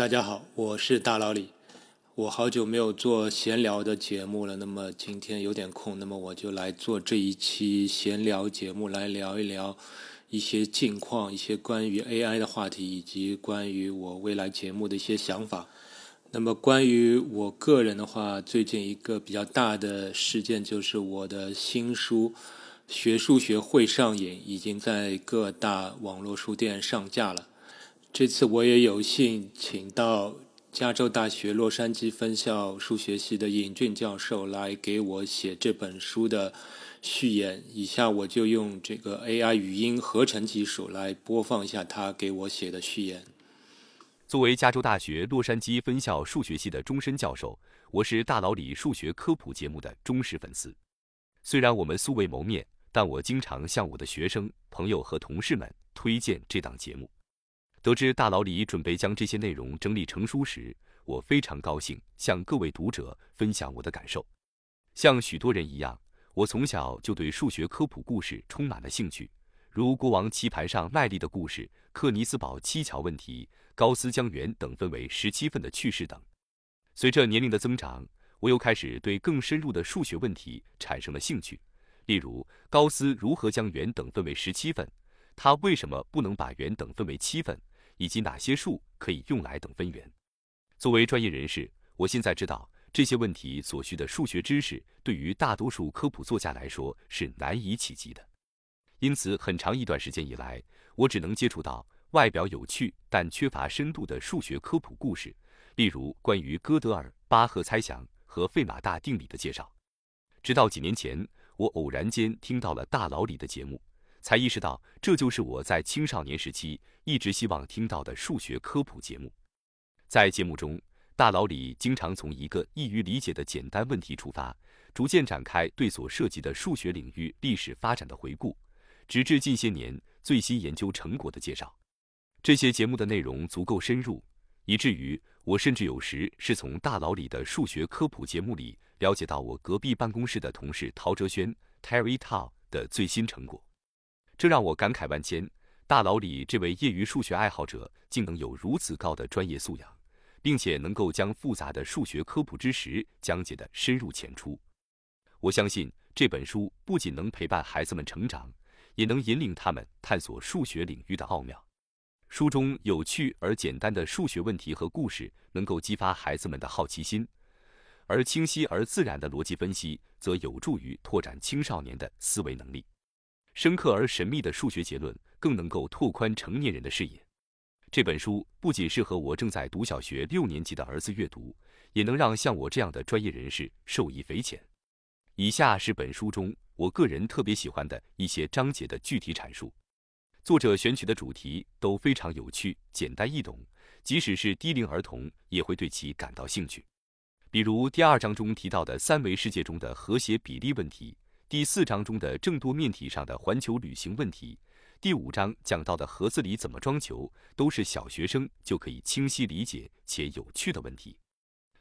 大家好，我是大老李。我好久没有做闲聊的节目了，那么今天有点空，那么我就来做这一期闲聊节目，来聊一聊一些近况，一些关于 AI 的话题，以及关于我未来节目的一些想法。那么关于我个人的话，最近一个比较大的事件就是我的新书《学数学会上瘾》已经在各大网络书店上架了。这次我也有幸请到加州大学洛杉矶分校数学系的尹俊教授来给我写这本书的序言。以下我就用这个 AI 语音合成技术来播放一下他给我写的序言。作为加州大学洛杉矶分校数学系的终身教授，我是大佬李数学科普节目的忠实粉丝。虽然我们素未谋面，但我经常向我的学生、朋友和同事们推荐这档节目。得知大佬李准备将这些内容整理成书时，我非常高兴，向各位读者分享我的感受。像许多人一样，我从小就对数学科普故事充满了兴趣，如国王棋盘上麦丽的故事、克尼斯堡七桥问题、高斯将圆等分为十七份的趣事等。随着年龄的增长，我又开始对更深入的数学问题产生了兴趣，例如高斯如何将圆等分为十七份，他为什么不能把圆等分为七份？以及哪些数可以用来等分圆？作为专业人士，我现在知道这些问题所需的数学知识对于大多数科普作家来说是难以企及的。因此，很长一段时间以来，我只能接触到外表有趣但缺乏深度的数学科普故事，例如关于哥德尔、巴赫猜想和费马大定理的介绍。直到几年前，我偶然间听到了大佬里的节目。才意识到，这就是我在青少年时期一直希望听到的数学科普节目。在节目中，大佬李经常从一个易于理解的简单问题出发，逐渐展开对所涉及的数学领域历史发展的回顾，直至近些年最新研究成果的介绍。这些节目的内容足够深入，以至于我甚至有时是从大佬李的数学科普节目里了解到我隔壁办公室的同事陶哲轩 （Terry Tao） 的最新成果。这让我感慨万千。大佬李这位业余数学爱好者，竟能有如此高的专业素养，并且能够将复杂的数学科普知识讲解的深入浅出。我相信这本书不仅能陪伴孩子们成长，也能引领他们探索数学领域的奥妙。书中有趣而简单的数学问题和故事，能够激发孩子们的好奇心；而清晰而自然的逻辑分析，则有助于拓展青少年的思维能力。深刻而神秘的数学结论更能够拓宽成年人的视野。这本书不仅适合我正在读小学六年级的儿子阅读，也能让像我这样的专业人士受益匪浅。以下是本书中我个人特别喜欢的一些章节的具体阐述。作者选取的主题都非常有趣、简单易懂，即使是低龄儿童也会对其感到兴趣。比如第二章中提到的三维世界中的和谐比例问题。第四章中的正多面体上的环球旅行问题，第五章讲到的盒子里怎么装球，都是小学生就可以清晰理解且有趣的问题。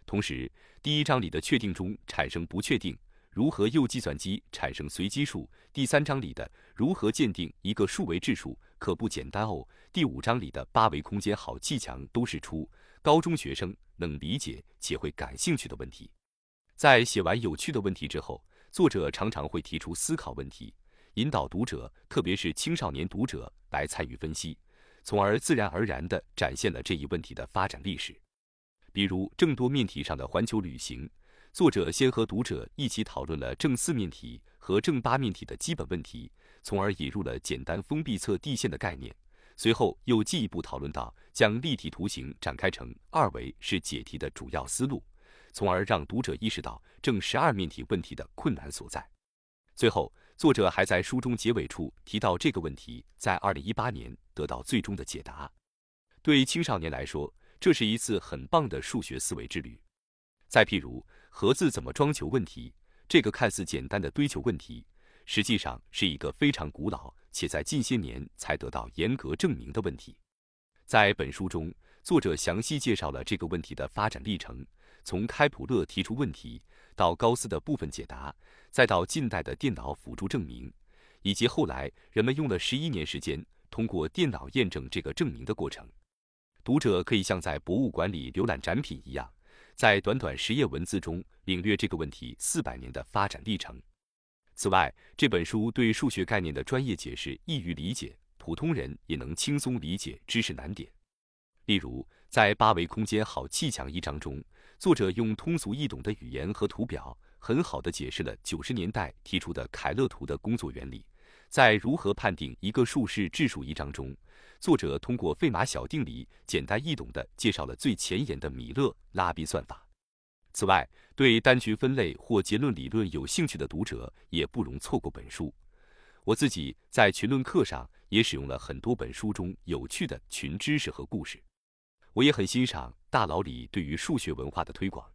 同时，第一章里的确定中产生不确定，如何用计算机产生随机数；第三章里的如何鉴定一个数为质数可不简单哦；第五章里的八维空间好砌墙，都是出高中学生能理解且会感兴趣的问题。在写完有趣的问题之后。作者常常会提出思考问题，引导读者，特别是青少年读者来参与分析，从而自然而然地展现了这一问题的发展历史。比如正多面体上的环球旅行，作者先和读者一起讨论了正四面体和正八面体的基本问题，从而引入了简单封闭侧地线的概念。随后又进一步讨论到将立体图形展开成二维是解题的主要思路。从而让读者意识到正十二面体问题的困难所在。最后，作者还在书中结尾处提到，这个问题在二零一八年得到最终的解答。对青少年来说，这是一次很棒的数学思维之旅。再譬如，盒子怎么装球问题，这个看似简单的堆球问题，实际上是一个非常古老且在近些年才得到严格证明的问题。在本书中，作者详细介绍了这个问题的发展历程。从开普勒提出问题，到高斯的部分解答，再到近代的电脑辅助证明，以及后来人们用了十一年时间通过电脑验证这个证明的过程。读者可以像在博物馆里浏览展品一样，在短短十页文字中领略这个问题四百年的发展历程。此外，这本书对数学概念的专业解释易于理解，普通人也能轻松理解知识难点。例如，在八维空间好砌墙一章中，作者用通俗易懂的语言和图表，很好地解释了九十年代提出的凯勒图的工作原理。在如何判定一个数是质数一章中，作者通过费马小定理，简单易懂地介绍了最前沿的米勒拉比算法。此外，对单群分类或结论理论有兴趣的读者也不容错过本书。我自己在群论课上也使用了很多本书中有趣的群知识和故事。我也很欣赏大佬李对于数学文化的推广。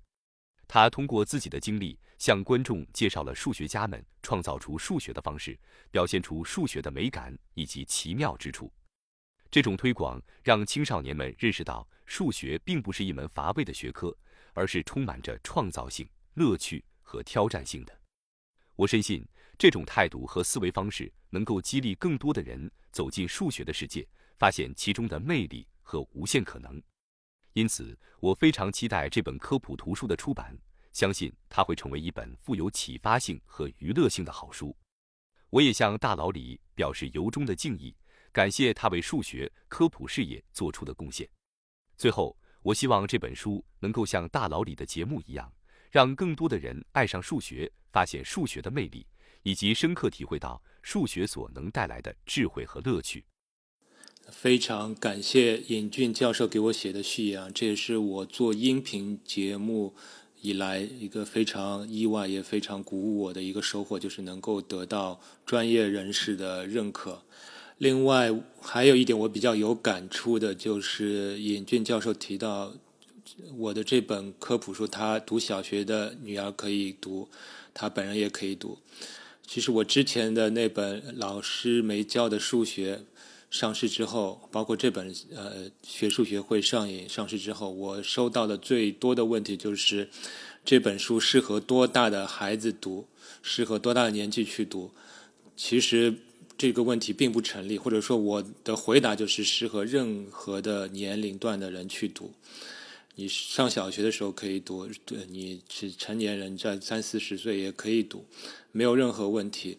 他通过自己的经历，向观众介绍了数学家们创造出数学的方式，表现出数学的美感以及奇妙之处。这种推广让青少年们认识到，数学并不是一门乏味的学科，而是充满着创造性、乐趣和挑战性的。我深信，这种态度和思维方式能够激励更多的人走进数学的世界，发现其中的魅力和无限可能。因此，我非常期待这本科普图书的出版，相信它会成为一本富有启发性和娱乐性的好书。我也向大佬李表示由衷的敬意，感谢他为数学科普事业做出的贡献。最后，我希望这本书能够像大佬李的节目一样，让更多的人爱上数学，发现数学的魅力，以及深刻体会到数学所能带来的智慧和乐趣。非常感谢尹俊教授给我写的序言，这也是我做音频节目以来一个非常意外也非常鼓舞我的一个收获，就是能够得到专业人士的认可。另外还有一点我比较有感触的，就是尹俊教授提到我的这本科普书，他读小学的女儿可以读，他本人也可以读。其实我之前的那本老师没教的数学。上市之后，包括这本呃学术学会上瘾上市之后，我收到的最多的问题就是这本书适合多大的孩子读，适合多大的年纪去读？其实这个问题并不成立，或者说我的回答就是适合任何的年龄段的人去读。你上小学的时候可以读，你是成年人在三四十岁也可以读，没有任何问题。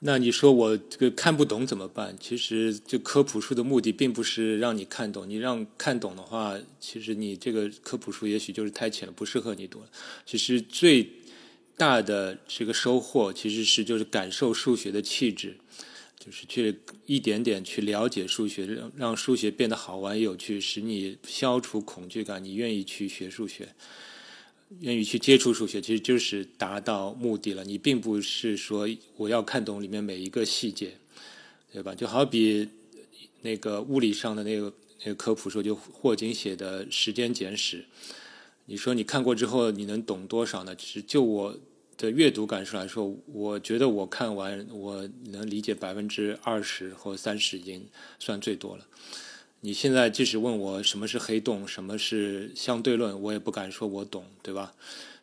那你说我这个看不懂怎么办？其实这科普书的目的并不是让你看懂，你让看懂的话，其实你这个科普书也许就是太浅了，不适合你读了。其实最大的这个收获其实是就是感受数学的气质，就是去一点点去了解数学，让让数学变得好玩有趣，使你消除恐惧感，你愿意去学数学。愿意去接触数学，其实就是达到目的了。你并不是说我要看懂里面每一个细节，对吧？就好比那个物理上的那个那个科普书，就霍金写的《时间简史》。你说你看过之后，你能懂多少呢？其实就我的阅读感受来说，我觉得我看完我能理解百分之二十或三十，已经算最多了。你现在即使问我什么是黑洞，什么是相对论，我也不敢说我懂，对吧？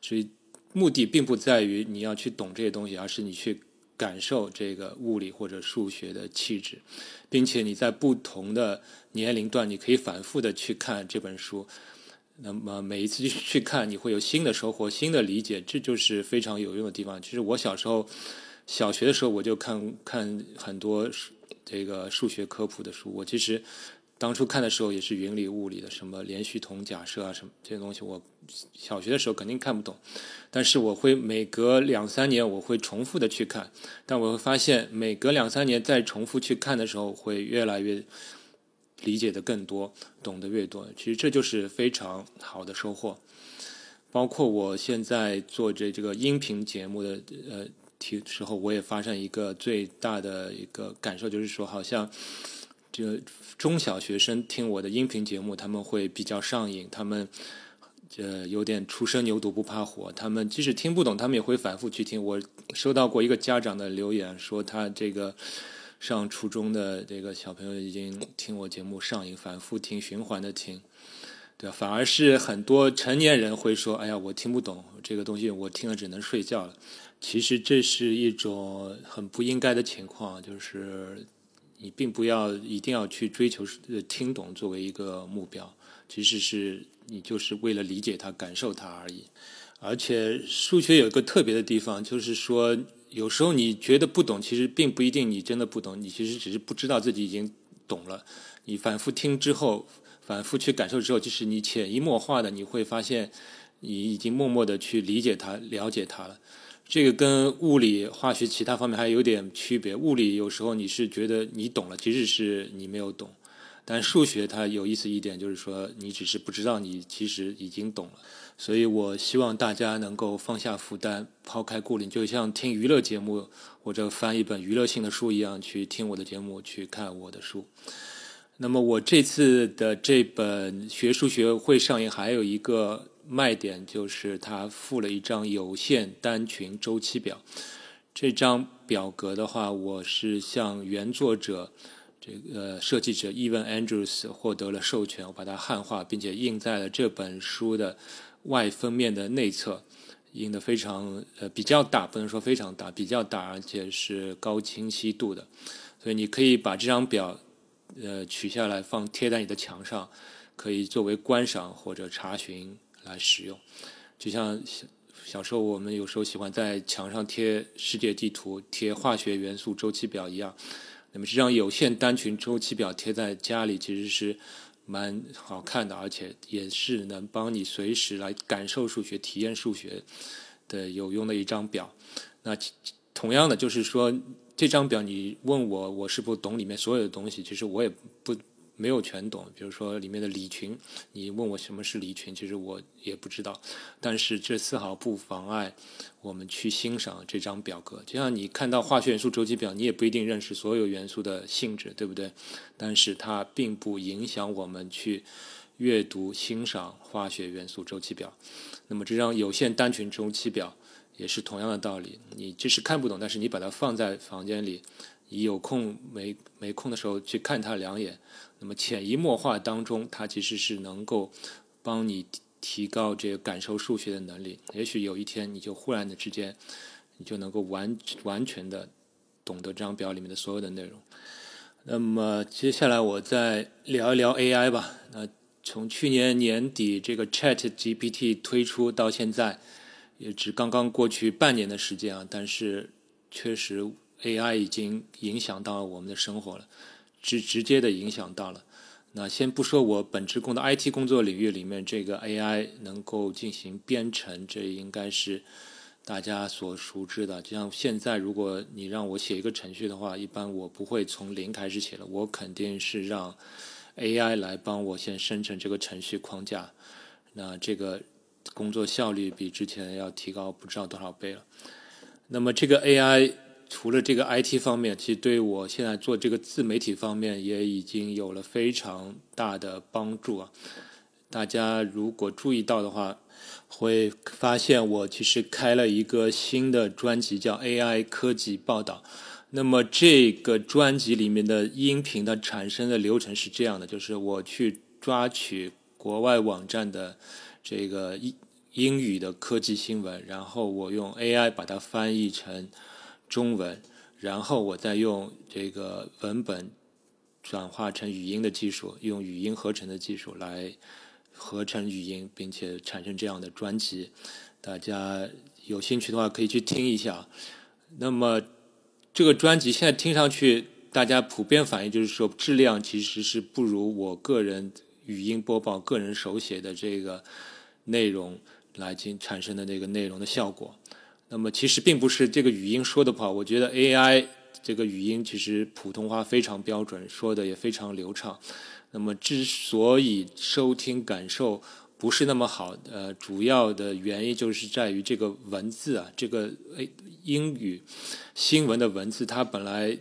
所以目的并不在于你要去懂这些东西，而是你去感受这个物理或者数学的气质，并且你在不同的年龄段，你可以反复的去看这本书。那么每一次去看，你会有新的收获、新的理解，这就是非常有用的地方。其实我小时候小学的时候，我就看看很多这个数学科普的书，我其实。当初看的时候也是云里雾里的，什么连续统假设啊，什么这些东西，我小学的时候肯定看不懂。但是我会每隔两三年，我会重复的去看。但我会发现，每隔两三年再重复去看的时候，会越来越理解的更多，懂得越多。其实这就是非常好的收获。包括我现在做这这个音频节目的呃题时候，我也发现一个最大的一个感受，就是说好像。就中小学生听我的音频节目，他们会比较上瘾，他们呃有点初生牛犊不怕火，他们即使听不懂，他们也会反复去听。我收到过一个家长的留言，说他这个上初中的这个小朋友已经听我节目上瘾，反复听，循环的听，对？反而是很多成年人会说：“哎呀，我听不懂这个东西，我听了只能睡觉了。”其实这是一种很不应该的情况，就是。你并不要一定要去追求听懂作为一个目标，其实是你就是为了理解它、感受它而已。而且数学有一个特别的地方，就是说有时候你觉得不懂，其实并不一定你真的不懂，你其实只是不知道自己已经懂了。你反复听之后，反复去感受之后，就是你潜移默化的，你会发现你已经默默的去理解它、了解它了。这个跟物理、化学其他方面还有点区别。物理有时候你是觉得你懂了，其实是你没有懂。但数学它有意思一点，就是说你只是不知道你其实已经懂了。所以我希望大家能够放下负担，抛开顾虑，就像听娱乐节目或者翻一本娱乐性的书一样，去听我的节目，去看我的书。那么我这次的这本学数学会上映，还有一个卖点就是它附了一张有限单群周期表。这张表格的话，我是向原作者。这个设计者 Evan Andrews 获得了授权，我把它汉化，并且印在了这本书的外封面的内侧，印的非常呃比较大，不能说非常大，比较大，而且是高清晰度的，所以你可以把这张表呃取下来放贴在你的墙上，可以作为观赏或者查询来使用，就像小时候我们有时候喜欢在墙上贴世界地图、贴化学元素周期表一样。那么这张有限单群周期表贴在家里，其实是蛮好看的，而且也是能帮你随时来感受数学、体验数学的有用的一张表。那同样的，就是说这张表，你问我我是不懂里面所有的东西，其实我也不。没有全懂，比如说里面的李群，你问我什么是李群，其实我也不知道。但是这丝毫不妨碍我们去欣赏这张表格。就像你看到化学元素周期表，你也不一定认识所有元素的性质，对不对？但是它并不影响我们去阅读欣赏化学元素周期表。那么这张有限单群周期表也是同样的道理，你即使看不懂，但是你把它放在房间里。有空没没空的时候去看他两眼，那么潜移默化当中，他其实是能够帮你提高这个感受数学的能力。也许有一天，你就忽然的之间，你就能够完完全的懂得这张表里面的所有的内容。那么接下来我再聊一聊 AI 吧。那从去年年底这个 Chat GPT 推出到现在，也只刚刚过去半年的时间啊，但是确实。AI 已经影响到了我们的生活了，直直接的影响到了。那先不说我本职工的 IT 工作领域里面，这个 AI 能够进行编程，这应该是大家所熟知的。就像现在，如果你让我写一个程序的话，一般我不会从零开始写了，我肯定是让 AI 来帮我先生成这个程序框架。那这个工作效率比之前要提高不知道多少倍了。那么这个 AI。除了这个 IT 方面，其实对我现在做这个自媒体方面也已经有了非常大的帮助啊！大家如果注意到的话，会发现我其实开了一个新的专辑，叫 AI 科技报道。那么这个专辑里面的音频的产生的流程是这样的：就是我去抓取国外网站的这个英英语的科技新闻，然后我用 AI 把它翻译成。中文，然后我再用这个文本转化成语音的技术，用语音合成的技术来合成语音，并且产生这样的专辑。大家有兴趣的话可以去听一下。那么这个专辑现在听上去，大家普遍反应就是说质量其实是不如我个人语音播报、个人手写的这个内容来进产生的那个内容的效果。那么其实并不是这个语音说的不好，我觉得 AI 这个语音其实普通话非常标准，说的也非常流畅。那么之所以收听感受不是那么好，呃，主要的原因就是在于这个文字啊，这个英语新闻的文字，它本来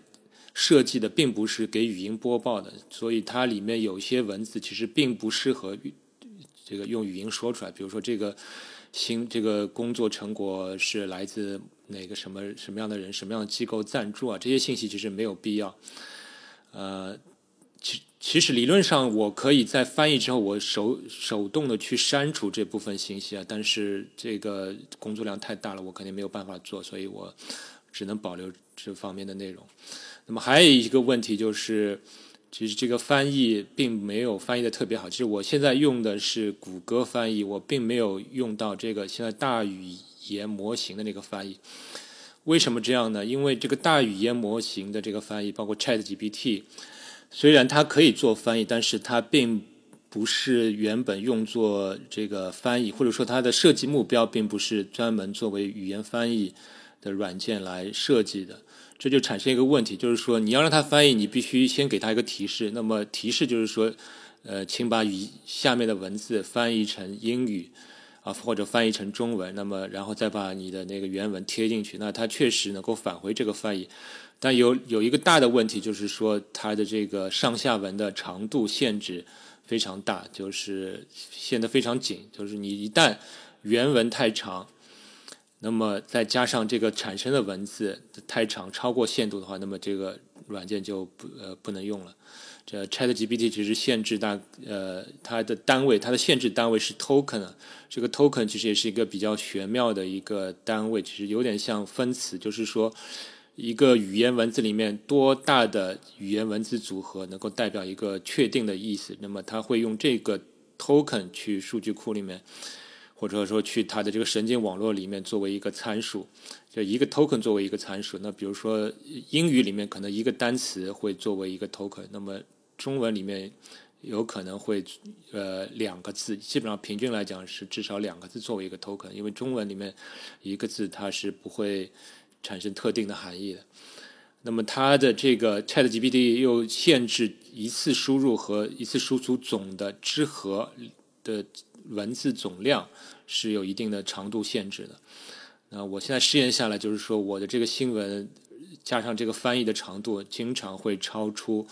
设计的并不是给语音播报的，所以它里面有些文字其实并不适合这个用语音说出来，比如说这个。新这个工作成果是来自哪个什么什么样的人、什么样的机构赞助啊？这些信息其实没有必要。呃，其其实理论上我可以在翻译之后，我手手动的去删除这部分信息啊，但是这个工作量太大了，我肯定没有办法做，所以我只能保留这方面的内容。那么还有一个问题就是，其实这个翻译并没有翻译的特别好。其实我现在用的是谷歌翻译，我并没有用到这个现在大语言模型的那个翻译。为什么这样呢？因为这个大语言模型的这个翻译，包括 Chat GPT，虽然它可以做翻译，但是它并不是原本用作这个翻译，或者说它的设计目标并不是专门作为语言翻译的软件来设计的。这就产生一个问题，就是说你要让它翻译，你必须先给它一个提示。那么提示就是说，呃，请把语下面的文字翻译成英语。啊，或者翻译成中文，那么然后再把你的那个原文贴进去，那它确实能够返回这个翻译，但有有一个大的问题，就是说它的这个上下文的长度限制非常大，就是限得非常紧，就是你一旦原文太长，那么再加上这个产生的文字太长，超过限度的话，那么这个软件就不呃不能用了。这 ChatGPT 其实限制大呃它的单位，它的限制单位是 token。这个 token 其实也是一个比较玄妙的一个单位，其实有点像分词，就是说一个语言文字里面多大的语言文字组合能够代表一个确定的意思，那么它会用这个 token 去数据库里面，或者说去它的这个神经网络里面作为一个参数，就一个 token 作为一个参数。那比如说英语里面可能一个单词会作为一个 token，那么中文里面有可能会呃两个字，基本上平均来讲是至少两个字作为一个 token，因为中文里面一个字它是不会产生特定的含义的。那么它的这个 ChatGPT 又限制一次输入和一次输出总的之和的文字总量是有一定的长度限制的。那我现在试验下来，就是说我的这个新闻加上这个翻译的长度，经常会超出。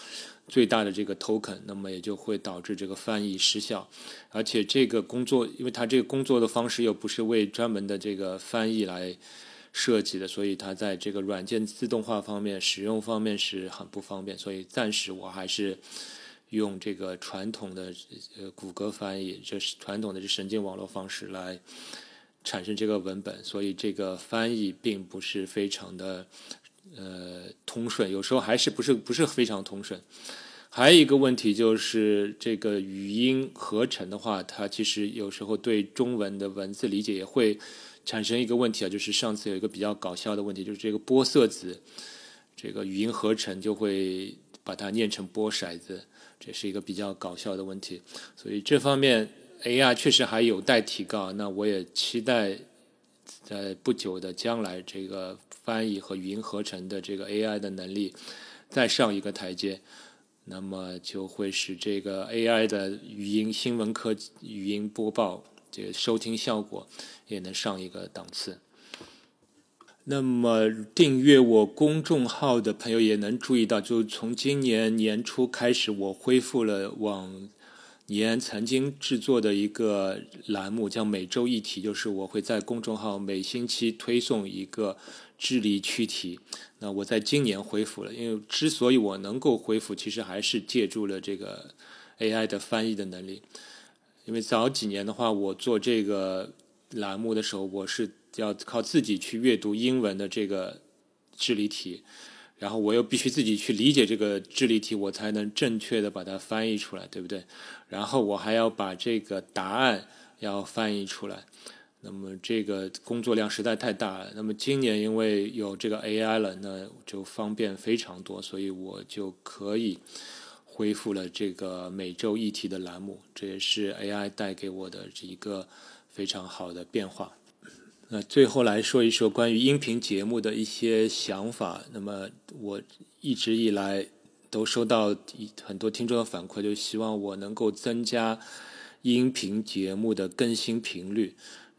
最大的这个 token，那么也就会导致这个翻译失效，而且这个工作，因为它这个工作的方式又不是为专门的这个翻译来设计的，所以它在这个软件自动化方面、使用方面是很不方便。所以暂时我还是用这个传统的呃谷歌翻译，就是传统的这神经网络方式来产生这个文本，所以这个翻译并不是非常的。呃，通顺有时候还是不是不是非常通顺。还有一个问题就是这个语音合成的话，它其实有时候对中文的文字理解也会产生一个问题啊。就是上次有一个比较搞笑的问题，就是这个波色子，这个语音合成就会把它念成波骰子，这是一个比较搞笑的问题。所以这方面 AI 确实还有待提高。那我也期待在不久的将来这个。翻译和语音合成的这个 AI 的能力再上一个台阶，那么就会使这个 AI 的语音新闻科语音播报这个收听效果也能上一个档次。那么订阅我公众号的朋友也能注意到，就从今年年初开始，我恢复了往年曾经制作的一个栏目，叫每周一题，就是我会在公众号每星期推送一个。智力趣题，那我在今年恢复了，因为之所以我能够恢复，其实还是借助了这个 AI 的翻译的能力。因为早几年的话，我做这个栏目的时候，我是要靠自己去阅读英文的这个智力题，然后我又必须自己去理解这个智力题，我才能正确的把它翻译出来，对不对？然后我还要把这个答案要翻译出来。那么这个工作量实在太大了。那么今年因为有这个 AI 了，那就方便非常多，所以我就可以恢复了这个每周一题的栏目。这也是 AI 带给我的一个非常好的变化。那最后来说一说关于音频节目的一些想法。那么我一直以来都收到很多听众的反馈，就希望我能够增加音频节目的更新频率。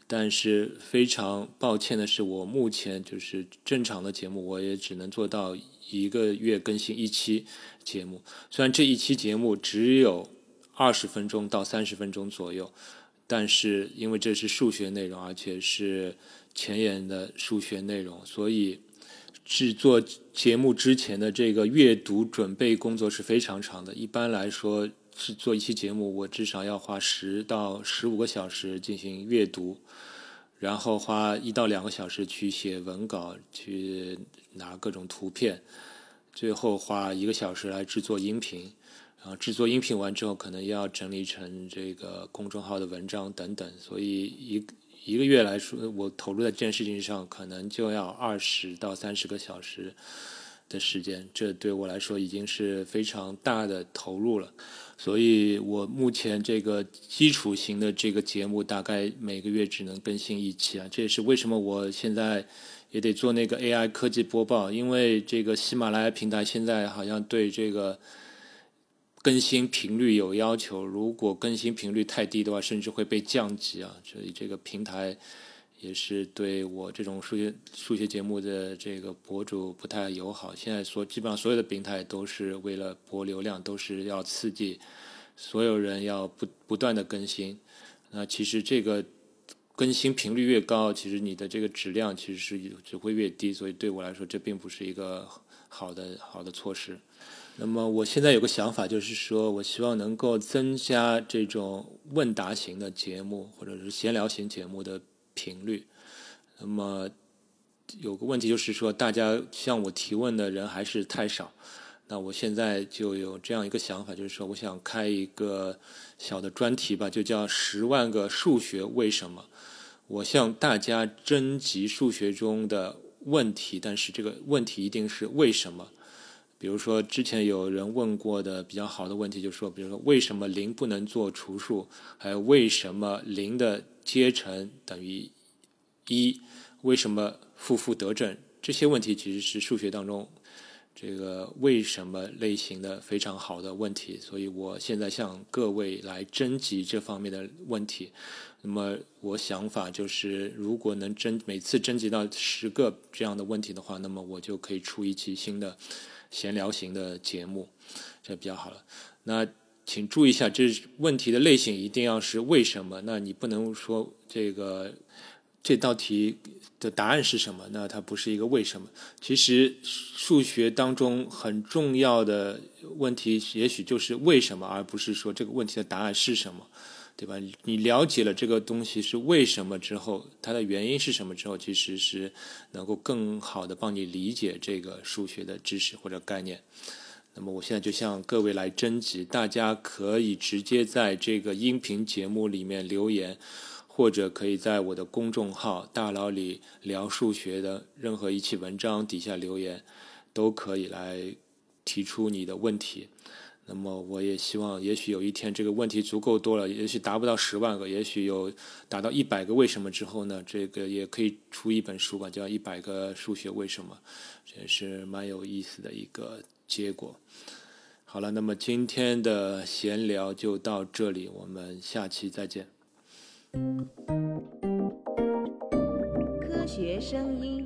但是非常抱歉的是，我目前就是正常的节目，我也只能做到一个月更新一期节目。虽然这一期节目只有二十分钟到三十分钟左右，但是因为这是数学内容，而且是前沿的数学内容，所以制作节目之前的这个阅读准备工作是非常长的。一般来说。是做一期节目，我至少要花十到十五个小时进行阅读，然后花一到两个小时去写文稿，去拿各种图片，最后花一个小时来制作音频。然后制作音频完之后，可能要整理成这个公众号的文章等等。所以一一个月来说，我投入在这件事情上，可能就要二十到三十个小时的时间。这对我来说已经是非常大的投入了。所以我目前这个基础型的这个节目，大概每个月只能更新一期啊。这也是为什么我现在也得做那个 AI 科技播报，因为这个喜马拉雅平台现在好像对这个。更新频率有要求，如果更新频率太低的话，甚至会被降级啊！所以这个平台也是对我这种数学数学节目的这个博主不太友好。现在所基本上所有的平台都是为了博流量，都是要刺激所有人要不不断的更新。那其实这个更新频率越高，其实你的这个质量其实是只会越低。所以对我来说，这并不是一个好的好的措施。那么我现在有个想法，就是说我希望能够增加这种问答型的节目或者是闲聊型节目的频率。那么有个问题就是说，大家向我提问的人还是太少。那我现在就有这样一个想法，就是说我想开一个小的专题吧，就叫“十万个数学为什么”。我向大家征集数学中的问题，但是这个问题一定是为什么。比如说，之前有人问过的比较好的问题，就是说，比如说，为什么零不能做除数？还有，为什么零的阶乘等于一？为什么负负得正？这些问题其实是数学当中这个为什么类型的非常好的问题。所以我现在向各位来征集这方面的问题。那么，我想法就是，如果能征每次征集到十个这样的问题的话，那么我就可以出一期新的。闲聊型的节目，这比较好了。那请注意一下，这问题的类型一定要是为什么？那你不能说这个这道题的答案是什么？那它不是一个为什么。其实数学当中很重要的问题，也许就是为什么，而不是说这个问题的答案是什么。对吧？你了解了这个东西是为什么之后，它的原因是什么之后，其实是能够更好的帮你理解这个数学的知识或者概念。那么我现在就向各位来征集，大家可以直接在这个音频节目里面留言，或者可以在我的公众号“大佬里聊数学”的任何一期文章底下留言，都可以来提出你的问题。那么我也希望，也许有一天这个问题足够多了，也许达不到十万个，也许有达到一百个为什么之后呢，这个也可以出一本书吧，叫《一百个数学为什么》，这也是蛮有意思的一个结果。好了，那么今天的闲聊就到这里，我们下期再见。科学声音。